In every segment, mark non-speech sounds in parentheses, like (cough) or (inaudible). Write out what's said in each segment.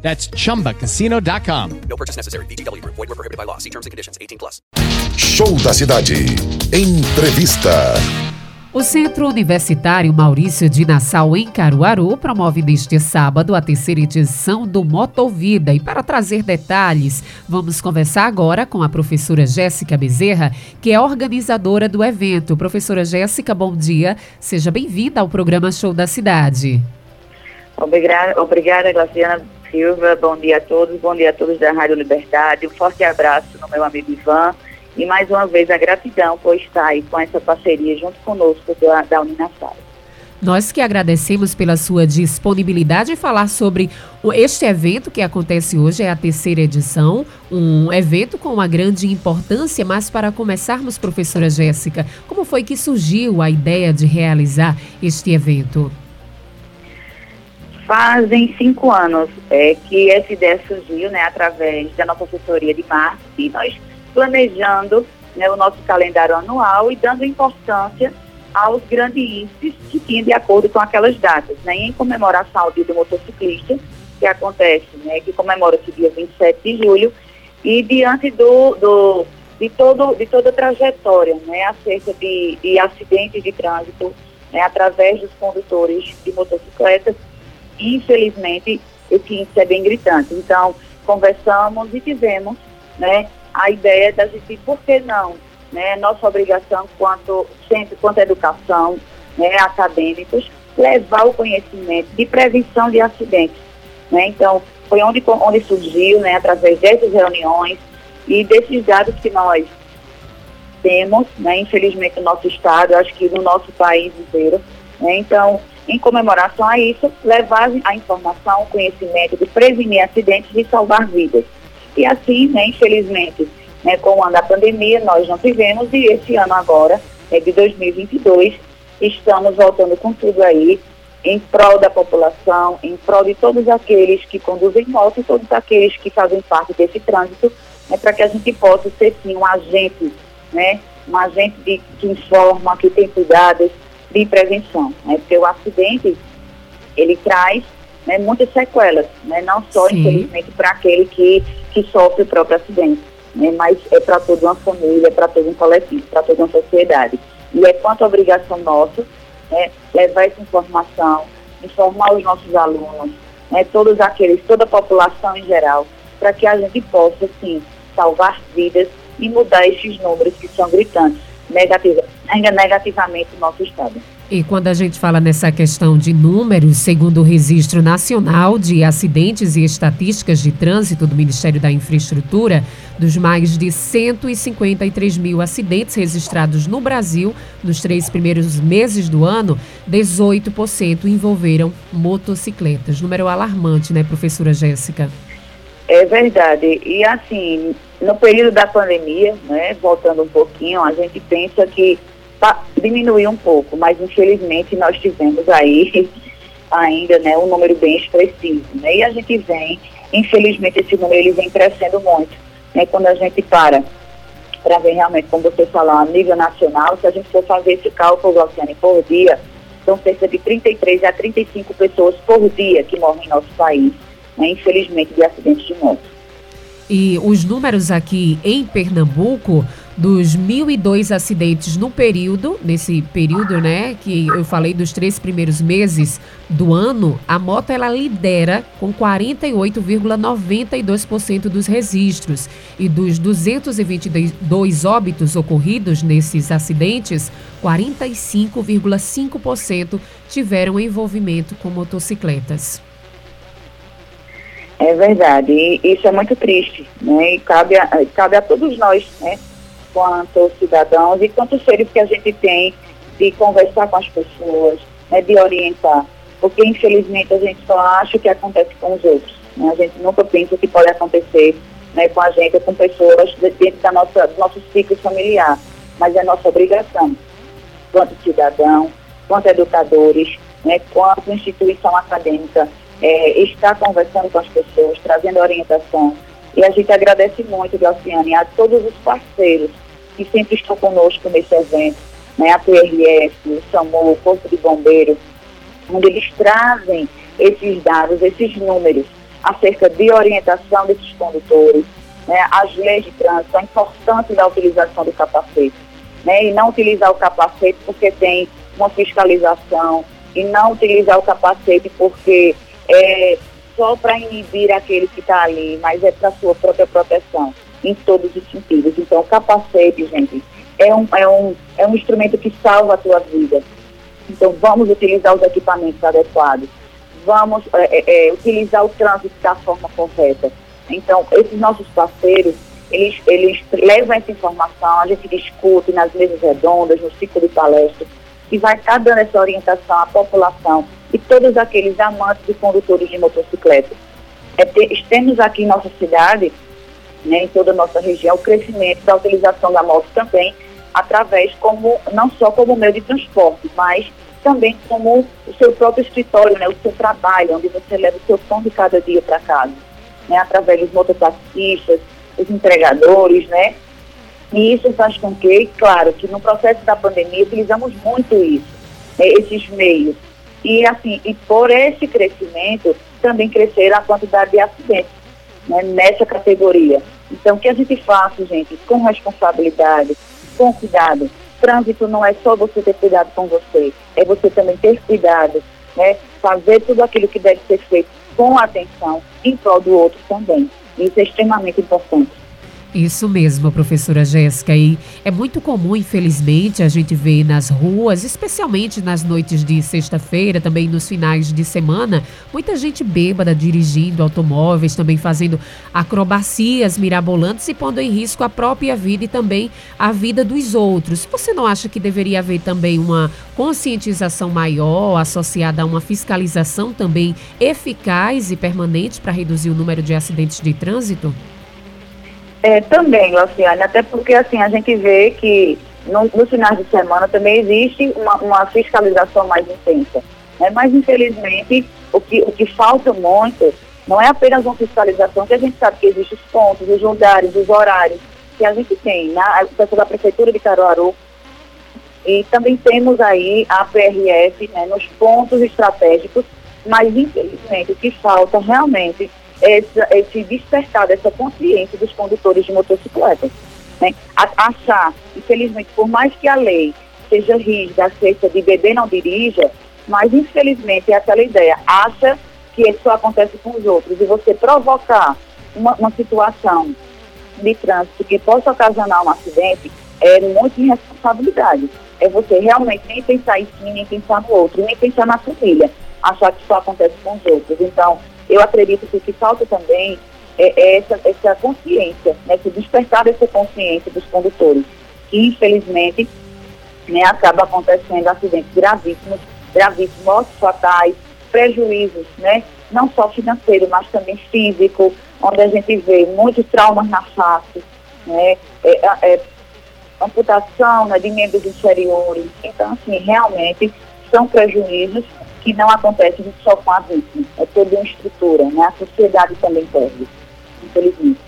That's chumbacasino.com. No purchase necessary. BGW. Void were prohibited by law. See terms and conditions. 18 plus. Show da cidade. Entrevista. O Centro Universitário Maurício de Nassau, em Caruaru, promove neste sábado a terceira edição do Motovida. E para trazer detalhes, vamos conversar agora com a professora Jéssica Bezerra, que é organizadora do evento. Professora Jéssica, bom dia. Seja bem-vinda ao programa Show da Cidade. Obrigada, obrigada, Glaciana Silva. Bom dia a todos. Bom dia a todos da Rádio Liberdade. Um forte abraço no meu amigo Ivan. E mais uma vez a gratidão por estar aí com essa parceria junto conosco da, da Uninassal. Nós que agradecemos pela sua disponibilidade em falar sobre este evento que acontece hoje, é a terceira edição, um evento com uma grande importância, mas para começarmos, professora Jéssica, como foi que surgiu a ideia de realizar este evento? Fazem cinco anos é, que essa ideia surgiu, né, através da nossa assessoria de marketing, nós planejando né, o nosso calendário anual e dando importância aos grandes índices que tinham de acordo com aquelas datas, né, em comemoração ao dia do motociclista, que acontece, né, que comemora-se dia 27 de julho, e diante do, do, de, todo, de toda a trajetória, né, acerca de, de acidentes de trânsito, né, através dos condutores de motocicletas, infelizmente, esse índice é bem gritante. Então, conversamos e tivemos né, a ideia da gente, por que não? Né, nossa obrigação quanto sempre, quanto educação, né, acadêmicos, levar o conhecimento de prevenção de acidentes. Né? Então, foi onde, onde surgiu, né, através dessas reuniões e desses dados que nós temos, né, infelizmente no nosso estado, acho que no nosso país inteiro. Né? Então, em comemoração a isso, levar a informação, o conhecimento de prevenir acidentes e salvar vidas. E assim, né, infelizmente, né, com o ano da pandemia, nós não tivemos, e esse ano agora, né, de 2022, estamos voltando com tudo aí, em prol da população, em prol de todos aqueles que conduzem moto e todos aqueles que fazem parte desse trânsito, né, para que a gente possa ser, sim, um agente, né, um agente de, que informa, que tem cuidados, de prevenção, né? Porque o acidente, ele traz né, muitas sequelas, né? Não só, Sim. infelizmente, para aquele que, que sofre o próprio acidente, né? Mas é para toda uma família, para todo um coletivo, para toda uma sociedade. E é quanto obrigação nossa, né? Levar essa informação, informar os nossos alunos, né? Todos aqueles, toda a população em geral, para que a gente possa, sim, salvar vidas e mudar esses números que são gritantes negativa, ainda negativamente no nosso estado. E quando a gente fala nessa questão de números, segundo o Registro Nacional de Acidentes e Estatísticas de Trânsito do Ministério da Infraestrutura, dos mais de 153 mil acidentes registrados no Brasil nos três primeiros meses do ano, 18% envolveram motocicletas. Número alarmante, né, professora Jéssica? É verdade. E assim, no período da pandemia, né, voltando um pouquinho, a gente pensa que diminuiu um pouco, mas infelizmente nós tivemos aí (laughs) ainda né, um número bem expressivo. Né, e a gente vem, infelizmente esse número ele vem crescendo muito. Né, quando a gente para para ver realmente, como você falou, a nível nacional, se a gente for fazer esse cálculo, Glauciane, por dia, são cerca de 33 a 35 pessoas por dia que morrem em nosso país, né, infelizmente, de acidentes de moto. E os números aqui em Pernambuco, dos 1.002 acidentes no período, nesse período, né, que eu falei dos três primeiros meses do ano, a moto ela lidera com 48,92% dos registros. E dos 222 óbitos ocorridos nesses acidentes, 45,5% tiveram envolvimento com motocicletas. É verdade, e isso é muito triste, né? E cabe a, cabe a todos nós, né? Quanto cidadãos e quanto seres que a gente tem de conversar com as pessoas, né? de orientar. Porque infelizmente a gente só acha que acontece com os outros. Né? A gente nunca pensa que pode acontecer né, com a gente, com pessoas dentro da nossa, do nosso ciclo familiar. Mas é nossa obrigação, quanto cidadão, quanto educadores, né, quanto instituição acadêmica, é, estar conversando com as pessoas, trazendo orientação. E a gente agradece muito, Glauciane, a todos os parceiros que sempre estão conosco nesse evento, né, a PRF, o SAMU, o Corpo de Bombeiro, onde eles trazem esses dados, esses números acerca de orientação desses condutores, né, as leis de trânsito, a importância da utilização do capacete, né, e não utilizar o capacete porque tem uma fiscalização, e não utilizar o capacete porque é só para inibir aquele que está ali, mas é para sua própria proteção, em todos os sentidos. Então, capacete, gente, é um, é um, é um instrumento que salva a tua vida. Então, vamos utilizar os equipamentos adequados vamos é, é, é, utilizar o trânsito da forma correta. Então, esses nossos parceiros, eles, eles levam essa informação, a gente discute nas mesas redondas, no ciclo de palestras, e vai estar tá dando essa orientação à população e todos aqueles amantes e condutores de motocicleta. É ter, temos aqui em nossa cidade, né, em toda a nossa região, o crescimento da utilização da moto também, através como, não só como meio de transporte, mas também como o seu próprio escritório, né, o seu trabalho, onde você leva o seu pão de cada dia para casa, né, através dos mototaxistas, os entregadores, né, e isso faz com que, claro, que no processo da pandemia utilizamos muito isso, né, esses meios, e assim, e por esse crescimento também crescer a quantidade de acidentes, né, nessa categoria. Então, que a gente faça, gente, com responsabilidade, com cuidado, Trânsito não é só você ter cuidado com você, é você também ter cuidado, né? Fazer tudo aquilo que deve ser feito com atenção em prol do outro também. Isso é extremamente importante. Isso mesmo, professora Jéssica. E é muito comum, infelizmente, a gente ver nas ruas, especialmente nas noites de sexta-feira, também nos finais de semana, muita gente bêbada dirigindo automóveis, também fazendo acrobacias mirabolantes e pondo em risco a própria vida e também a vida dos outros. Você não acha que deveria haver também uma conscientização maior associada a uma fiscalização também eficaz e permanente para reduzir o número de acidentes de trânsito? É, também, Luciane, até porque assim, a gente vê que no, nos finais de semana também existe uma, uma fiscalização mais intensa. Né? Mas, infelizmente, o que, o que falta muito não é apenas uma fiscalização, que a gente sabe que existem os pontos, os lugares, os horários que a gente tem, né? da Prefeitura de Caruaru, e também temos aí a PRF né, nos pontos estratégicos, mas infelizmente o que falta realmente essa, esse despertar dessa consciência dos condutores de motocicletas. Né? achar, infelizmente, por mais que a lei seja rígida acerca de beber não dirija, mas infelizmente é aquela ideia, acha que isso só acontece com os outros e você provocar uma, uma situação de trânsito que possa ocasionar um acidente é muito irresponsabilidade. É você realmente nem pensar em si, nem pensar no outro, nem pensar na família, achar que só acontece com os outros. Então, eu acredito que o que falta também é, é essa, essa consciência, né, se despertar dessa consciência dos condutores, que infelizmente né, acaba acontecendo acidentes gravíssimos, gravíssimos, mortes fatais, prejuízos, né, não só financeiro, mas também físico, onde a gente vê muitos traumas na face, né, é, é, amputação né, de membros inferiores. Então, assim, realmente são prejuízos que não acontece só com a vítima, é toda uma estrutura, né? A sociedade também perde, infelizmente.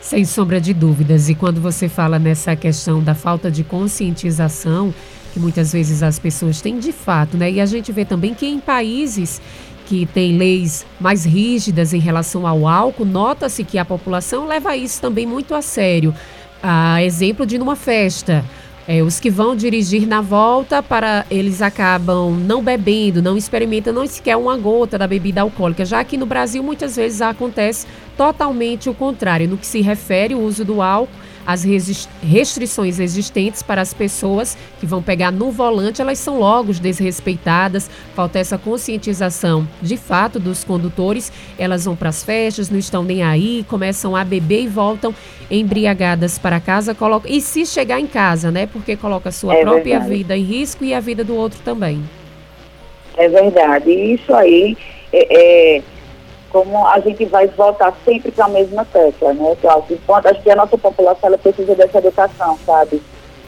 Sem sombra de dúvidas. E quando você fala nessa questão da falta de conscientização, que muitas vezes as pessoas têm de fato, né? E a gente vê também que em países que têm leis mais rígidas em relação ao álcool, nota-se que a população leva isso também muito a sério. A exemplo de numa festa, é, os que vão dirigir na volta, para eles acabam não bebendo, não experimentam não sequer uma gota da bebida alcoólica. Já aqui no Brasil, muitas vezes acontece totalmente o contrário. No que se refere ao uso do álcool, as restrições existentes para as pessoas que vão pegar no volante, elas são logo desrespeitadas. Falta essa conscientização de fato dos condutores. Elas vão para as festas, não estão nem aí, começam a beber e voltam embriagadas para casa. Coloca... E se chegar em casa, né? Porque coloca a sua é própria verdade. vida em risco e a vida do outro também. É verdade. E isso aí é, é como a gente vai voltar sempre para a mesma tecla, né, Cláudio? Enquanto acho que a nossa população ela precisa dessa educação, sabe?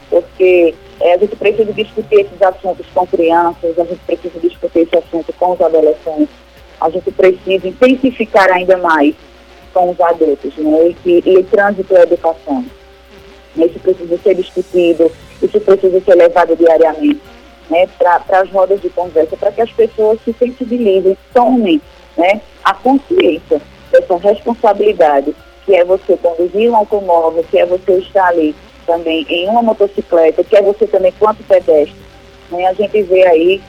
Porque é, a gente precisa discutir esses assuntos com crianças, a gente precisa discutir esse assunto com os adolescentes, a gente precisa intensificar ainda mais com os adultos, né? E, que, e o trânsito é educação. Isso precisa ser discutido, isso precisa ser levado diariamente né, para as rodas de conversa, para que as pessoas se sensibilizem, tomem né, a consciência dessa responsabilidade, que é você conduzir um automóvel, que é você estar ali também em uma motocicleta, que é você também quanto pedestre. Né, a gente vê aí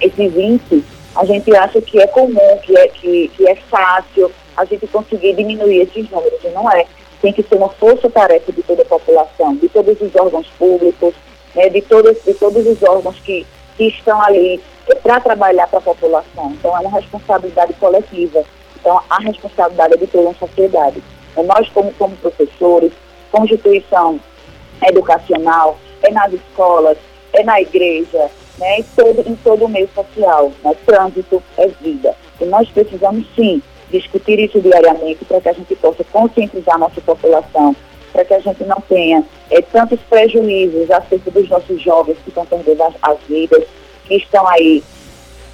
esses índices, a gente acha que é comum, que é, que, que é fácil a gente conseguir diminuir esses números, e não é. Tem que ser uma força-tarefa de toda a população, de todos os órgãos públicos, né, de, todos, de todos os órgãos que, que estão ali para trabalhar para a população. Então, é uma responsabilidade coletiva. Então, a responsabilidade é de toda a sociedade. É nós, como, como professores, como instituição educacional, é nas escolas, é na igreja, né, em, todo, em todo o meio social. Né, trânsito é vida. E nós precisamos, sim, discutir isso diariamente para que a gente possa conscientizar a nossa população para que a gente não tenha é, tantos prejuízos acerca dos nossos jovens que estão perdendo as, as vidas, que estão aí,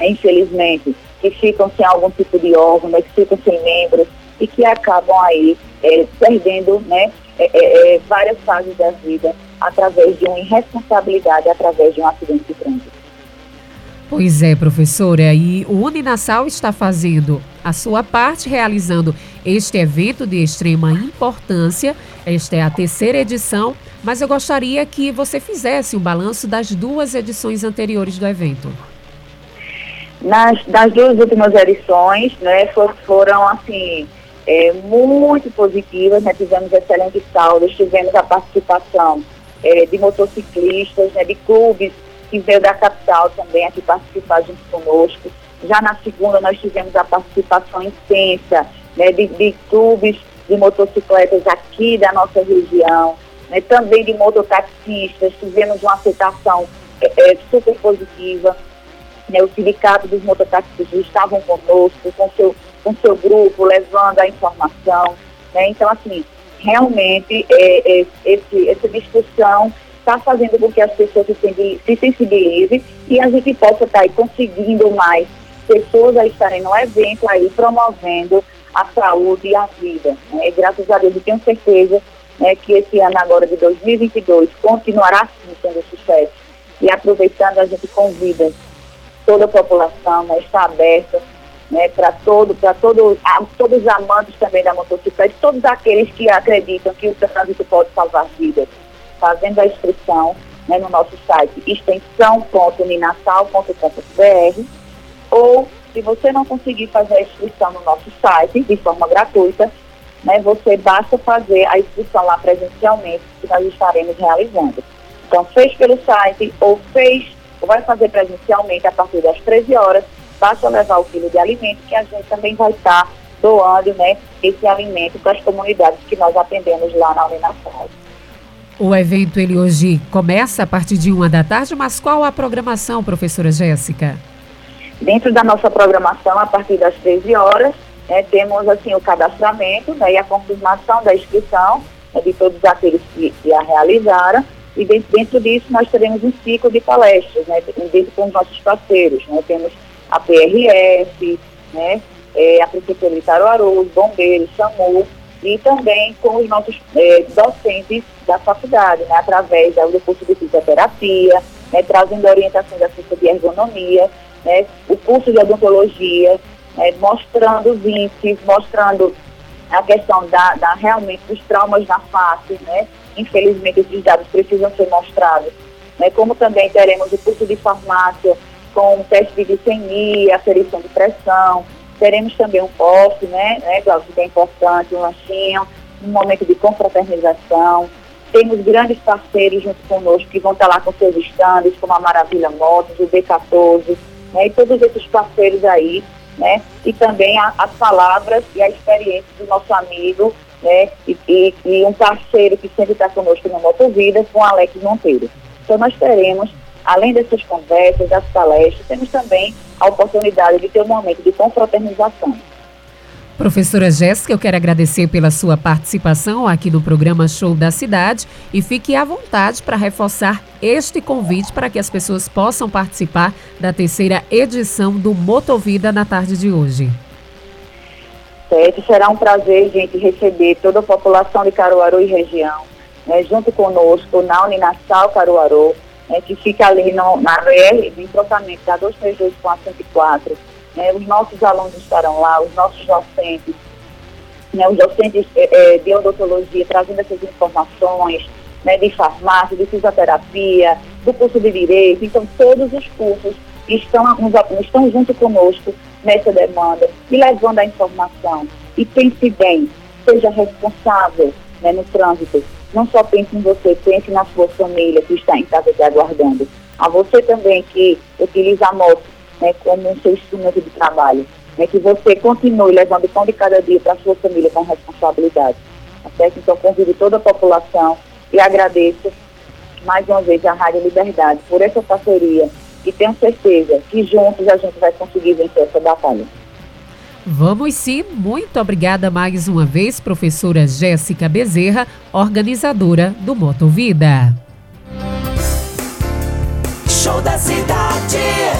infelizmente, que ficam sem algum tipo de órgão, né, que ficam sem membros e que acabam aí é, perdendo né, é, várias fases da vida através de uma irresponsabilidade, através de um acidente de trânsito. Pois é, professora, e o Uninassal está fazendo a sua parte realizando este evento de extrema importância. Esta é a terceira edição, mas eu gostaria que você fizesse um balanço das duas edições anteriores do evento. Nas, das duas últimas edições, né, for, foram assim é, muito positivas, né, tivemos excelentes saldos, tivemos a participação é, de motociclistas, né, de clubes que veio da capital também aqui participar junto conosco. Já na segunda nós tivemos a participação intensa né, de, de clubes de motocicletas aqui da nossa região, né, também de mototaxistas, tivemos uma aceitação é, é, super positiva. Né, o sindicato dos mototaxistas estavam conosco, com seu, com seu grupo, levando a informação. Né, então, assim, realmente, é, é, esse, essa discussão está fazendo com que as pessoas se, se sensibilizem e a gente possa estar tá conseguindo mais pessoas a estarem no evento aí promovendo a saúde e a vida. Né? graças a Deus eu tenho certeza né, que esse ano agora de 2022 continuará assim sendo sucesso. E aproveitando, a gente convida toda a população, né, está aberta né, para todo, para todo, todos os amantes também da motocicleta, todos aqueles que acreditam que o trânsito pode salvar vidas fazendo a inscrição né, no nosso site extensão.uninasal.com.br ou se você não conseguir fazer a inscrição no nosso site de forma gratuita, né, você basta fazer a inscrição lá presencialmente que nós estaremos realizando. Então, fez pelo site ou fez ou vai fazer presencialmente a partir das 13 horas, basta levar o quilo de alimento que a gente também vai estar doando né, esse alimento para as comunidades que nós atendemos lá na Uninasal. O evento ele hoje começa a partir de uma da tarde, mas qual a programação, professora Jéssica? Dentro da nossa programação, a partir das 13 horas, né, temos assim o cadastramento né, e a confirmação da inscrição né, de todos aqueles que, que, a realizaram. E dentro, dentro disso nós teremos um ciclo de palestras, né, dentro com os nossos parceiros. Né, temos a PRF, né, é, a Prefeitura de Caruaru, os bombeiros, SAMU, e também com os nossos é, docentes da faculdade, né, através do curso de fisioterapia, né, trazendo orientações acerca de ergonomia, né, o curso de odontologia, né, mostrando os índices, mostrando a questão da, da, realmente dos traumas na face, né, infelizmente esses dados precisam ser mostrados, né, como também teremos o curso de farmácia com teste de glicemia, aferição de pressão, Teremos também um poste, né, né, Glaucio, que é importante, um lanchinho, um momento de confraternização. Temos grandes parceiros junto conosco que vão estar lá com seus estandes, como a Maravilha Motos, o B14, né, e todos esses parceiros aí, né, e também a, as palavras e a experiência do nosso amigo, né, e, e, e um parceiro que sempre está conosco no Motovida, com Alex Monteiro. Então nós teremos além dessas conversas, das palestras, temos também a oportunidade de ter um momento de confraternização. Professora Jéssica, eu quero agradecer pela sua participação aqui no programa Show da Cidade e fique à vontade para reforçar este convite para que as pessoas possam participar da terceira edição do Motovida na tarde de hoje. Certo, será um prazer, gente, receber toda a população de Caruaru e região, né, junto conosco na Uninassal Caruaru, né, que fica ali no, na BR, de entrosamento da 232 com a 104. Né, os nossos alunos estarão lá, os nossos docentes, né, os docentes é, de odontologia trazendo essas informações, né, de farmácia, de fisioterapia, do curso de direito. Então, todos os cursos estão, estão junto conosco nessa demanda e levando a informação. E pense bem, seja responsável né, no trânsito. Não só pense em você, pense na sua família que está em casa te aguardando. A você também que utiliza a moto né, como um seu instrumento de trabalho. Né, que você continue levando o pão de cada dia para a sua família com responsabilidade. Tá certo? Então, convido toda a população e agradeço mais uma vez à Rádio Liberdade por essa parceria e tenho certeza que juntos a gente vai conseguir vencer essa batalha. Vamos sim, muito obrigada mais uma vez, professora Jéssica Bezerra, organizadora do Motovida. Show da cidade.